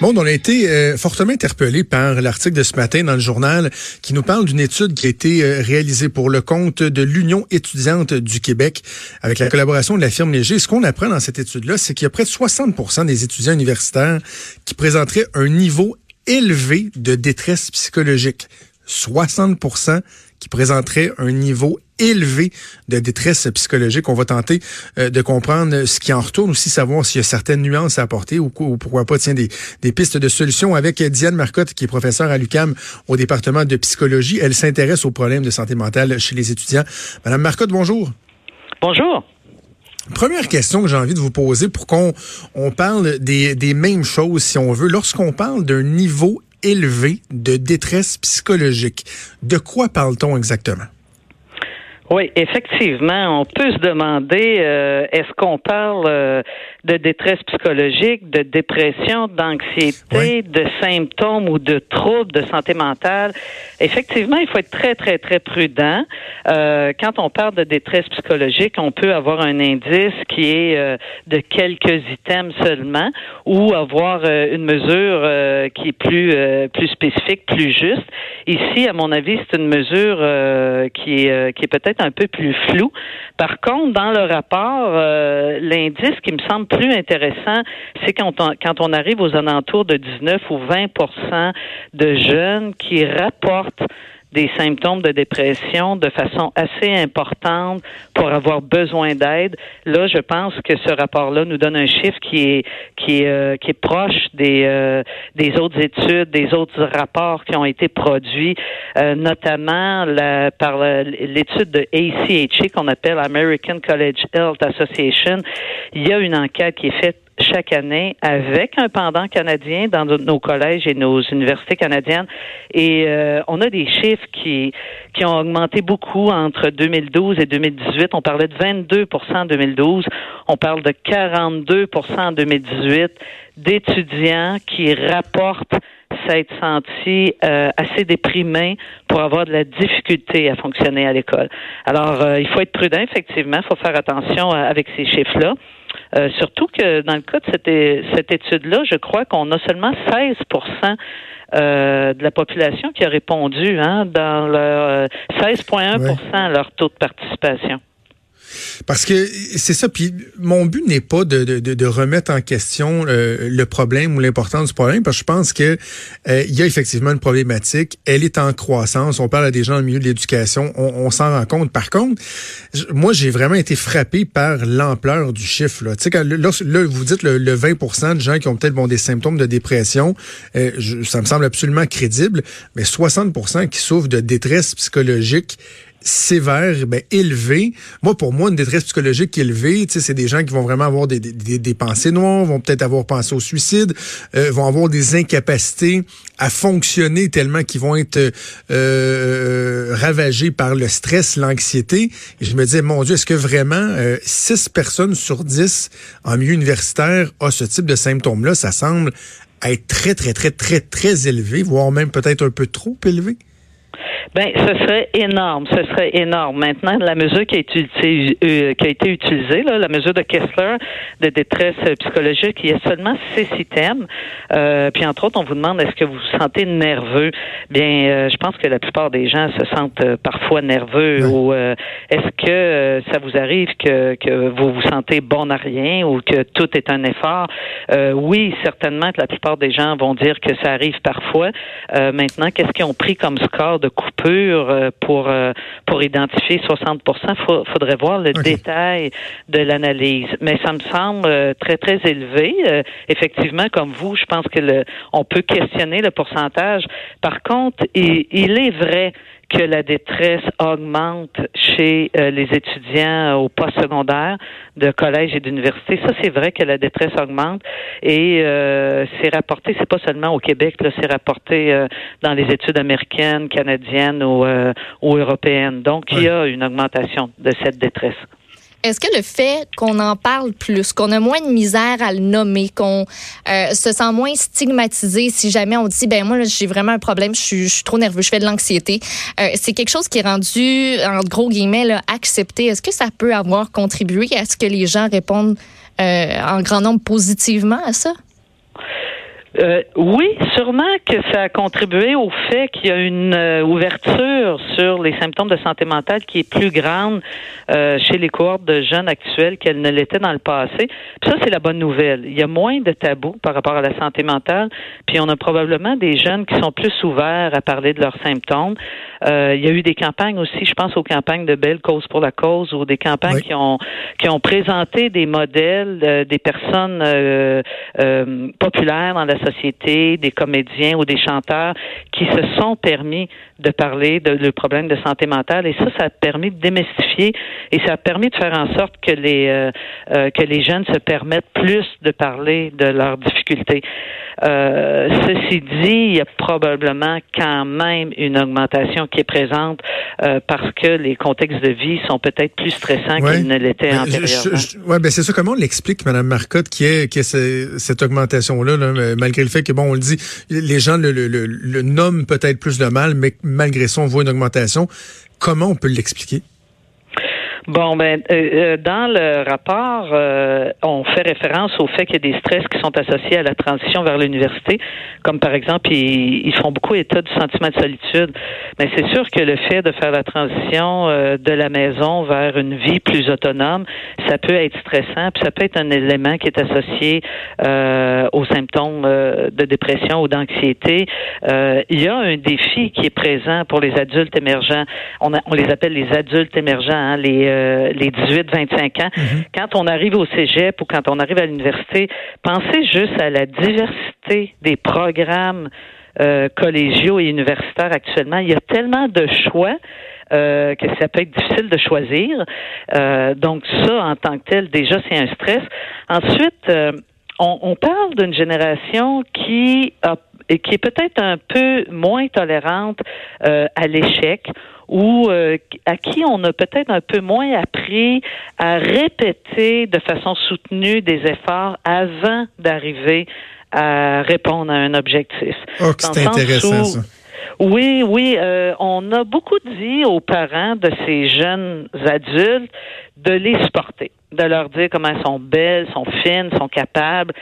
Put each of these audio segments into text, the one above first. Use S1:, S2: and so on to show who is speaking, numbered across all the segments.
S1: Bon, on a été euh, fortement interpellé par l'article de ce matin dans le journal qui nous parle d'une étude qui a été euh, réalisée pour le compte de l'Union étudiante du Québec avec la collaboration de la firme Léger. Ce qu'on apprend dans cette étude-là, c'est qu'il y a près de 60% des étudiants universitaires qui présenteraient un niveau élevé de détresse psychologique. 60 qui présenterait un niveau élevé de détresse psychologique. On va tenter euh, de comprendre ce qui en retourne, aussi savoir s'il y a certaines nuances à apporter ou, pourquoi pas tiens, des, des, pistes de solutions avec Diane Marcotte, qui est professeure à l'UCAM au département de psychologie. Elle s'intéresse aux problèmes de santé mentale chez les étudiants. Madame Marcotte, bonjour.
S2: Bonjour.
S1: Première question que j'ai envie de vous poser pour qu'on on parle des, des mêmes choses, si on veut. Lorsqu'on parle d'un niveau élevé de détresse psychologique. De quoi parle-t-on exactement?
S2: Oui, effectivement, on peut se demander euh, est-ce qu'on parle euh, de détresse psychologique, de dépression, d'anxiété, de symptômes ou de troubles de santé mentale. Effectivement, il faut être très très très prudent. Euh, quand on parle de détresse psychologique, on peut avoir un indice qui est de quelques items seulement, ou avoir une mesure qui est plus plus spécifique, plus juste. Ici, à mon avis, c'est une mesure qui est qui est peut-être un peu plus flou. Par contre, dans le rapport, euh, l'indice qui me semble plus intéressant, c'est quand on, arrive aux alentours de 19 ou 20% de jeunes qui rapportent des symptômes de dépression de façon assez importante pour avoir besoin d'aide. Là, je pense que ce rapport-là nous donne un chiffre qui est qui est euh, qui est proche des euh, des autres études, des autres rapports qui ont été produits, euh, notamment la, par l'étude de ACHA qu'on appelle American College Health Association. Il y a une enquête qui est faite chaque année avec un pendant canadien dans nos collèges et nos universités canadiennes. Et euh, on a des chiffres qui, qui ont augmenté beaucoup entre 2012 et 2018. On parlait de 22 en 2012. On parle de 42 en 2018 d'étudiants qui rapportent s'être sentis euh, assez déprimés pour avoir de la difficulté à fonctionner à l'école. Alors, euh, il faut être prudent, effectivement, il faut faire attention avec ces chiffres-là. Euh, surtout que dans le cas de cette, cette étude-là, je crois qu'on a seulement 16% euh, de la population qui a répondu, hein, dans leur 16,1% leur taux de participation.
S1: Parce que c'est ça. Puis mon but n'est pas de, de, de, remettre en question euh, le problème ou l'importance du problème, parce que je pense que euh, il y a effectivement une problématique. Elle est en croissance. On parle à des gens le milieu de l'éducation. On, on s'en rend compte. Par contre, moi, j'ai vraiment été frappé par l'ampleur du chiffre. Là. Tu sais, quand vous dites le, 20% de gens qui ont peut-être bon, des symptômes de dépression, euh, ça me semble absolument crédible, mais 60% qui souffrent de détresse psychologique sévère, ben, élevé. Moi, pour moi, une détresse psychologique élevée, c'est des gens qui vont vraiment avoir des, des, des pensées noires, vont peut-être avoir pensé au suicide, euh, vont avoir des incapacités à fonctionner tellement qu'ils vont être euh, ravagés par le stress, l'anxiété. Je me disais, mon Dieu, est-ce que vraiment euh, 6 personnes sur 10 en milieu universitaire ont ce type de symptômes-là? Ça semble être très, très, très, très, très élevé, voire même peut-être un peu trop élevé.
S2: Ben, ce serait énorme, ce serait énorme. Maintenant, la mesure qui a été, utilisée, euh, qui a été utilisée, là, la mesure de Kessler de détresse psychologique, il y a seulement six items. Euh, puis entre autres, on vous demande est-ce que vous vous sentez nerveux? Bien, euh, je pense que la plupart des gens se sentent euh, parfois nerveux. Ou est-ce que ça vous arrive que, que vous vous sentez bon à rien ou que tout est un effort? Oui, certainement que la plupart des gens vont dire que ça arrive parfois. maintenant, qu'est-ce qu'ils ont pris comme score de coupure euh, pour euh, pour identifier 60% Il faudrait voir le détail de l'analyse. Mais ça me semble euh, très très élevé. effectivement, comme vous, je pense que le, on peut questionner le pourcentage. Par contre, il est vrai que la détresse augmente chez euh, les étudiants au post-secondaire de collège et d'université. Ça, c'est vrai que la détresse augmente et euh, c'est rapporté, c'est pas seulement au Québec, là, c'est rapporté euh, dans les études américaines, canadiennes ou, ou européennes. Donc, il y a une augmentation de cette détresse.
S3: Est-ce que le fait qu'on en parle plus, qu'on a moins de misère à le nommer, qu'on euh, se sent moins stigmatisé si jamais on dit ben moi j'ai vraiment un problème, je suis, trop nerveux, je fais de l'anxiété, euh, c'est quelque chose qui est rendu en gros guillemets là, accepté. Est-ce que ça peut avoir contribué à ce que les gens répondent euh, en grand nombre positivement à ça?
S2: Euh, oui, sûrement que ça a contribué au fait qu'il y a une euh, ouverture sur les symptômes de santé mentale qui est plus grande euh, chez les cohortes de jeunes actuels qu'elle ne l'était dans le passé. Puis ça, c'est la bonne nouvelle. Il y a moins de tabous par rapport à la santé mentale, puis on a probablement des jeunes qui sont plus ouverts à parler de leurs symptômes. Euh, il y a eu des campagnes aussi, je pense aux campagnes de Belle Cause pour la cause ou des campagnes qui ont qui ont présenté des modèles euh, des personnes euh, populaires dans la société, des comédiens ou des chanteurs qui se sont permis de parler de, le problème de santé mentale et ça, ça a permis de démystifier et ça a permis de faire en sorte que les que les jeunes se permettent plus de parler de leurs difficultés. ceci dit, il y a probablement quand même une augmentation qui est présente euh, parce que les contextes de vie sont peut-être plus stressants qu'ils ne l'étaient ben, antérieurement.
S1: Oui, ben c'est ça. Comment on l'explique, Mme Marcotte, qui est, qui est cette augmentation-là, malgré le fait que, bon, on le dit, les gens le, le, le nomment peut-être plus de mal, mais malgré ça, on voit une augmentation. Comment on peut l'expliquer?
S2: Bon, ben, euh, euh, dans le rapport, euh, on fait référence au fait qu'il y a des stress qui sont associés à la transition vers l'université, comme par exemple, ils, ils, font beaucoup état du sentiment de solitude. Mais c'est sûr que le fait de faire la transition de la maison vers une vie plus autonome, ça peut être stressant, puis ça peut être un élément qui est associé aux symptômes de dépression ou d'anxiété. il y a un défi qui est présent pour les adultes émergents. On, on les appelle les adultes émergents, hein, les euh, les 18-25 ans. Mhm. Quand on arrive au cégep ou quand on arrive à l'université, pensez juste à la diversité des programmes euh, collégiaux et universitaires actuellement. Il y a tellement de choix. Euh, que ça peut être difficile de choisir. donc ça, en tant que tel, déjà, c'est un stress. Ensuite, on, on, parle d'une génération qui a, qui est peut-être un peu moins tolérante à l'échec ou euh, à qui on a peut-être un peu moins appris à répéter de façon soutenue des efforts avant d'arriver à répondre à un objectif.
S1: Oh, c'est intéressant ça.
S2: Oui, oui, euh, on a beaucoup dit aux parents de ces jeunes adultes de les supporter, de leur dire comment elles sont belles, sont fines, sont capables.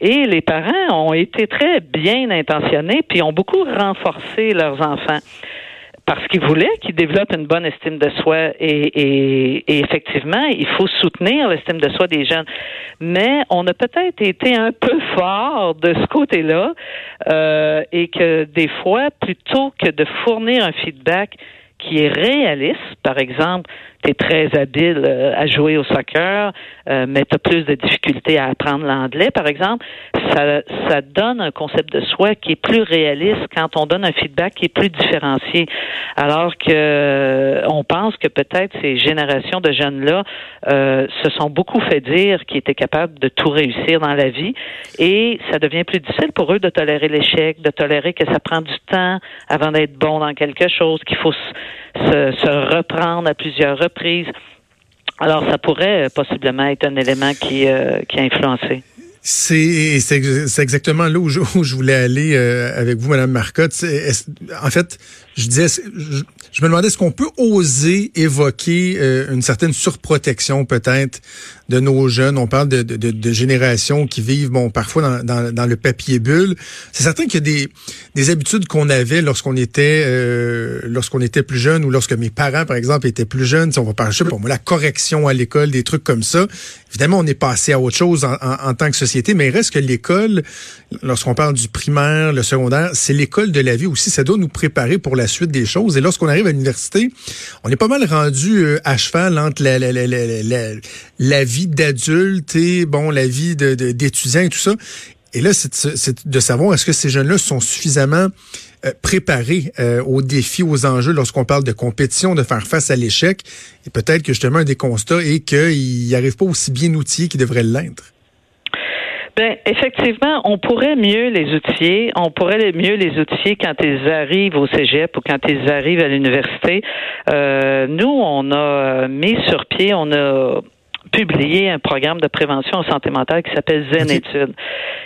S2: Et les parents ont été très bien intentionnés, puis ont beaucoup renforcé leurs enfants parce qu'ils voulaient qu'ils développent une bonne estime de soi et, effectivement, il faut soutenir l'estime de soi des jeunes. Mais on a peut-être été un peu fort de ce côté-là euh, et que des fois, plutôt que de fournir un feedback qui est réaliste, par exemple, tu es très habile euh, à jouer au soccer, euh, mais tu as plus de difficultés à apprendre l'anglais, par exemple, ça, ça donne un concept de soi qui est plus réaliste quand on donne un feedback qui est plus différencié. Alors que euh, on pense que peut-être ces générations de jeunes-là se sont beaucoup fait dire qu'ils étaient capables de tout réussir dans la vie. Et ça devient plus difficile pour eux de tolérer l'échec, de tolérer que ça prend du temps avant d'être bon dans quelque chose, qu'il faut se, reprendre à plusieurs reprises. Alors, ça pourrait euh, possiblement être un élément qui, euh, qui a influencé.
S1: C'est exactement là où je, où je voulais aller euh, avec vous, Madame Marcotte. en fait, je me demandais est-ce qu'on peut oser évoquer euh, une certaine surprotection peut-être de nos jeunes? On parle de, de, de, générations qui vivent, bon, parfois dans, le papier bulle. C'est certain qu'il y a des, des habitudes qu'on avait lorsqu'on était euh, lorsqu'on était plus jeune ou lorsque mes parents, par exemple, étaient plus jeunes. On va parler, je sais pas, la correction à l'école, des trucs comme ça. Évidemment, on est passé à autre chose en, en, en tant que société, mais il reste que l'école, lorsqu'on parle du primaire, le secondaire, c'est l'école de la vie aussi. Ça doit nous préparer pour la suite des choses. Et lorsqu'on arrive à l'université, on est pas mal rendu euh, à cheval entre la, la, la, la, la vie d'adulte et bon la vie d'étudiant de, et tout ça. Et là, c'est de savoir est-ce que ces jeunes-là sont suffisamment euh, préparés euh, aux défis, aux enjeux lorsqu'on parle de compétition, de faire face à l'échec. Et peut-être que justement un des constats est qu'ils n'arrivent pas aussi bien outillés qu'ils devraient l'être.
S2: Ben, effectivement, on pourrait mieux les outiller. On pourrait mieux les outiller quand ils arrivent au cégep ou quand ils arrivent à l'université. Euh, nous, on a mis sur pied, on a publié un programme de prévention en santé mentale qui s'appelle Zen Études.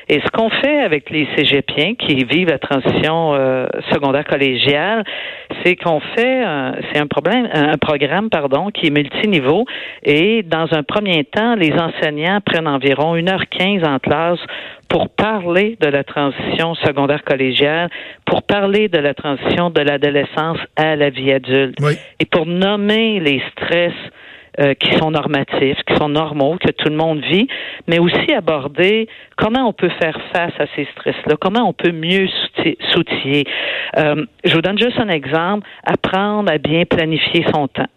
S2: Et ce qu'on fait avec les cégepiens qui vivent la transition euh, secondaire collégiale, c'est qu'on fait, c'est un problème, un programme pardon qui est multiniveau. Et dans un premier temps, les enseignants prennent environ 1h15 en classe pour parler de la transition secondaire collégiale, pour parler de la transition de l'adolescence à la vie adulte, et pour nommer les stress euh, qui sont normatifs, qui sont normaux, que tout le monde vit, mais aussi aborder comment on peut faire face à ces stress-là, comment on peut mieux s'outiller. Euh, je vous donne juste un exemple, apprendre à bien planifier son temps.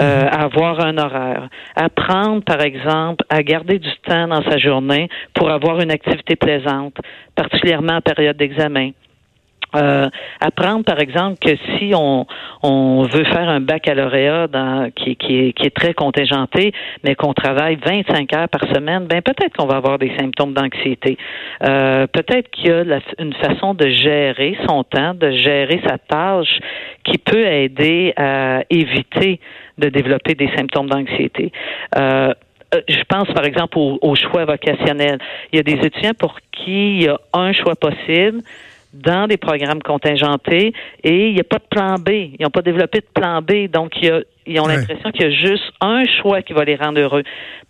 S2: Euh, mhm. à avoir un horaire, apprendre par exemple à garder du temps dans sa journée pour avoir une activité plaisante, particulièrement en période d'examen. Euh, apprendre, par exemple, que si on, veut faire un baccalauréat qui, est, qui est très contingenté, mais qu'on travaille 25 heures par semaine, ben peut-être qu'on va avoir des symptômes d'anxiété. Euh, peut-être qu'il y a une façon de gérer son temps, de gérer sa tâche qui peut aider à éviter de développer des symptômes d'anxiété. Euh je pense par exemple au, au, choix vocationnel. Il y a des étudiants pour qui il y a un choix possible, dans des programmes contingentés et il n'y a pas de plan B. Ils n'ont pas développé de plan B. Donc, ils ont l'impression qu'il y a juste un choix qui va les rendre heureux.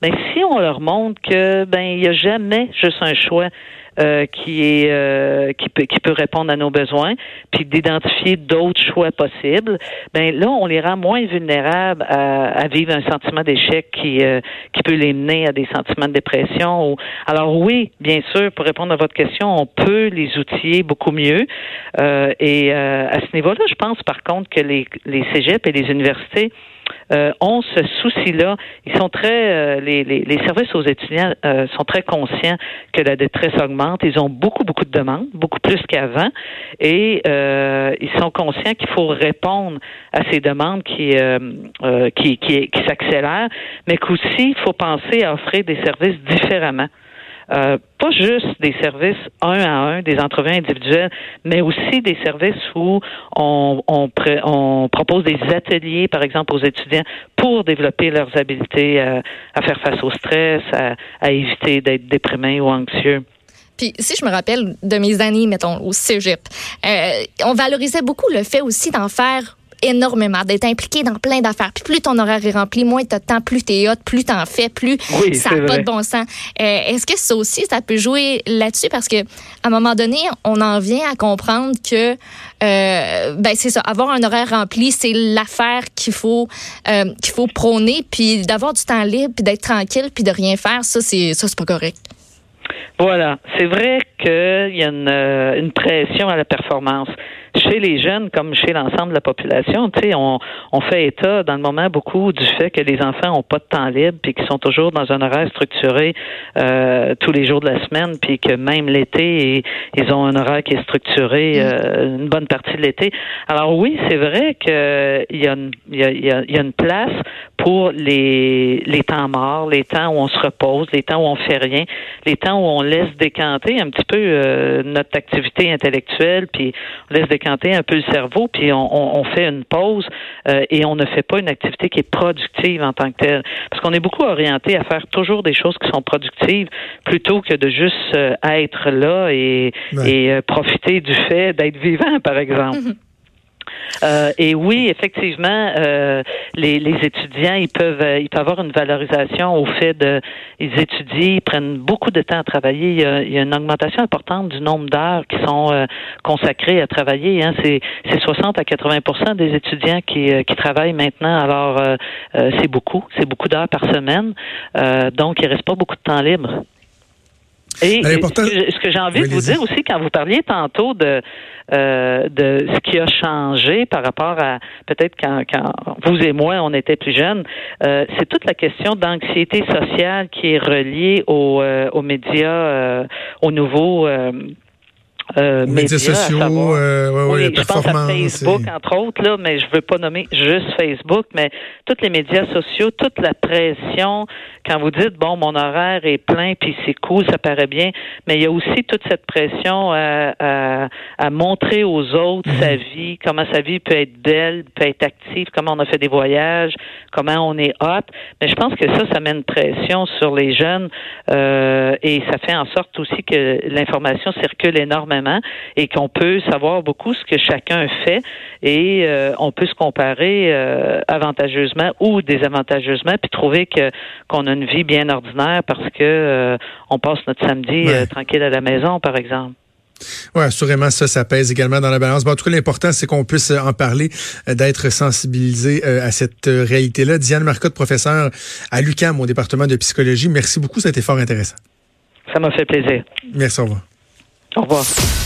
S2: Mais si on leur montre que ben il n'y a jamais juste un choix, euh, qui est euh, qui peut qui peut répondre à nos besoins, puis d'identifier d'autres choix possibles, ben là on les rend moins vulnérables à, à vivre un sentiment d'échec qui euh, qui peut les mener à des sentiments de dépression. Ou... Alors oui, bien sûr, pour répondre à votre question, on peut les outiller beaucoup mieux. et à ce niveau-là, je pense par contre que les les cégeps et les universités euh, ont ce souci-là. Ils sont très, euh, les, les, services aux étudiants euh, sont très conscients que la détresse augmente. Ils ont beaucoup, beaucoup de demandes, beaucoup plus qu'avant, et ils sont conscients qu'il faut répondre à ces demandes qui, qui, qui, qui s'accélèrent, mais qu'aussi il faut penser à offrir des services différemment. Euh, pas juste des services un à un, des entrevues individuelles, mais aussi des services où on, on, on propose des ateliers, par exemple, aux étudiants pour développer leurs habiletés à, à faire face au stress, à, à éviter d'être déprimés ou anxieux.
S3: Puis si je me rappelle de mes années, mettons, au cégep, euh, on valorisait beaucoup le fait aussi d'en faire énormément, d'être impliqué dans plein d'affaires. Puis plus ton horaire est rempli, moins tu as de temps, plus tu es hot, plus tu en fais, plus ça n'a pas de bon sens. Euh, Est-ce que ça aussi, ça peut jouer là-dessus? Parce que à un moment donné, on en vient à comprendre que euh, ben c'est ça, avoir un horaire rempli, c'est l'affaire qu'il faut euh, qu'il faut prôner, puis d'avoir du temps libre, puis d'être tranquille, puis de rien faire, ça c'est ça c'est pas correct.
S2: Voilà, c'est vrai qu'il y a une, une pression à la performance chez les jeunes comme chez l'ensemble de la population, tu sais, on, on fait état dans le moment beaucoup du fait que les enfants ont pas de temps libre puis qu'ils sont toujours dans un horaire structuré euh, tous les jours de la semaine puis que même l'été ils ont un horaire qui est structuré mm. euh, une bonne partie de l'été. Alors oui, c'est vrai qu'il y a une, il y a, il y a une place pour les, les temps morts, les temps où on se repose, les temps où on fait rien, les temps où on laisse décanter un petit peu euh, notre activité intellectuelle, puis on laisse décanter un peu le cerveau, puis on, on, fait une pause euh, et on ne fait pas une activité qui est productive en tant que telle. Parce qu'on est beaucoup orienté à faire toujours des choses qui sont productives plutôt que de juste euh, être là et, et profiter du fait d'être vivant, par exemple. Euh, et oui, effectivement, euh, les, les, étudiants, ils peuvent, euh, ils peuvent avoir une valorisation au fait de, ils étudient, ils prennent beaucoup de temps à travailler. Il y a, il y a une augmentation importante du nombre d'heures qui sont euh, consacrées à travailler. Hein. C'est, c'est 60 à 80% des étudiants qui, euh, qui travaillent maintenant. Alors, c'est beaucoup, c'est beaucoup d'heures par semaine. donc, il reste pas beaucoup de temps libre. Et ce que, j'ai envie de vous dire aussi, quand vous parliez tantôt de euh, de ce qui a changé par rapport à peut-être quand, quand vous et moi on était plus jeunes, euh, c'est toute la question d'anxiété sociale qui est reliée aux, euh, aux médias, aux nouveaux euh,
S1: médias, sociaux, euh,
S2: oui, je pense à Facebook entre autres là, mais je veux pas nommer juste Facebook, mais tous les médias sociaux, toute la pression. Quand vous dites bon, mon horaire est plein, puis c'est cool, ça paraît bien, mais il y a aussi toute cette pression à, à, à montrer aux autres sa mhm. vie, comment sa vie peut être belle, peut être active, comment on a fait des voyages, comment on est hot. Mais je pense que ça, ça met une pression sur les jeunes euh, et ça fait en sorte aussi que l'information circule énormément et qu'on peut savoir beaucoup ce que chacun fait et euh, on peut se comparer euh, avantageusement ou désavantageusement puis trouver que qu'on a une vie bien ordinaire parce que euh, on passe notre samedi tranquille à la maison par exemple.
S1: Oui, assurément, ça, ça pèse également dans la balance. Bon, en tout cas, l'important, c'est qu'on puisse en parler, d'être sensibilisé à cette réalité-là. Diane Marcotte, professeure à l'UCAM au département de psychologie. Merci beaucoup, ça a été fort intéressant.
S2: Ça m'a fait plaisir.
S1: Merci, au revoir.
S2: Au revoir.